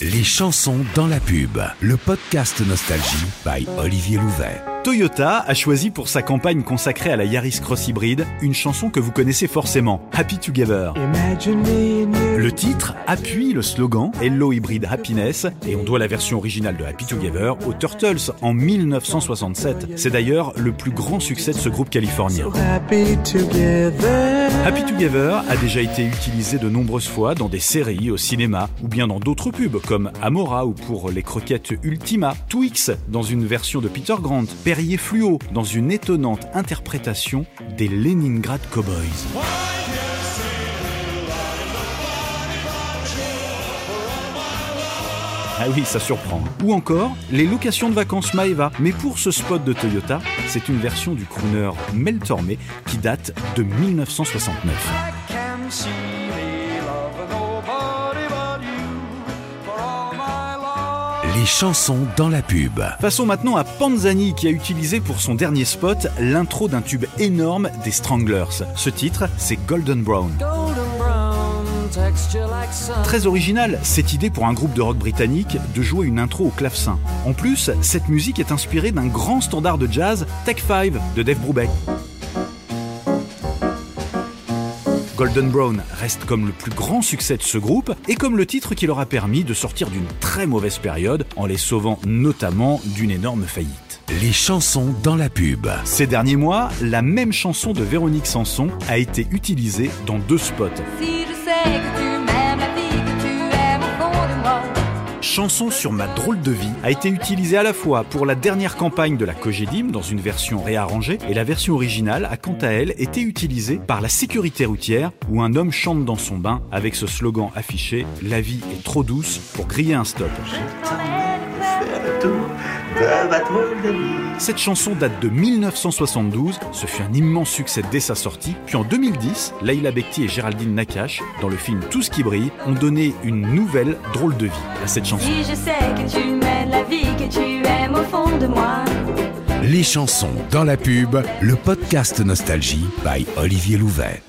Les chansons dans la pub, le podcast Nostalgie by Olivier Louvet. Toyota a choisi pour sa campagne consacrée à la Yaris Cross Hybrid une chanson que vous connaissez forcément, Happy Together. Le titre appuie le slogan Hello Hybrid Happiness et on doit la version originale de Happy Together aux Turtles en 1967. C'est d'ailleurs le plus grand succès de ce groupe californien. Happy Together a déjà été utilisé de nombreuses fois dans des séries, au cinéma ou bien dans d'autres pubs comme Amora ou pour les croquettes Ultima, Twix dans une version de Peter Grant, Perrier Fluo dans une étonnante interprétation des Leningrad Cowboys. Ah oui, ça surprend. Ou encore, les locations de vacances Maeva. Mais pour ce spot de Toyota, c'est une version du crooner Mel Tormé qui date de 1969. Les chansons dans la pub. Passons maintenant à Panzani qui a utilisé pour son dernier spot l'intro d'un tube énorme des Stranglers. Ce titre, c'est Golden Brown. Très original, cette idée pour un groupe de rock britannique de jouer une intro au clavecin. En plus, cette musique est inspirée d'un grand standard de jazz, Tech 5 de Dave Brubeck. Golden Brown reste comme le plus grand succès de ce groupe et comme le titre qui leur a permis de sortir d'une très mauvaise période en les sauvant notamment d'une énorme faillite. Les chansons dans la pub. Ces derniers mois, la même chanson de Véronique Sanson a été utilisée dans deux spots. Chanson sur ma drôle de vie a été utilisée à la fois pour la dernière campagne de la Cogedim dans une version réarrangée et la version originale a quant à elle été utilisée par la sécurité routière où un homme chante dans son bain avec ce slogan affiché La vie est trop douce pour griller un stop. Cette chanson date de 1972, ce fut un immense succès dès sa sortie, puis en 2010, Laila Bekti et Géraldine Nakache, dans le film Tout ce qui brille, ont donné une nouvelle drôle de vie à cette chanson. Si je sais que tu m'aimes, la vie que tu aimes au fond de moi. Les chansons dans la pub, le podcast Nostalgie by Olivier Louvet.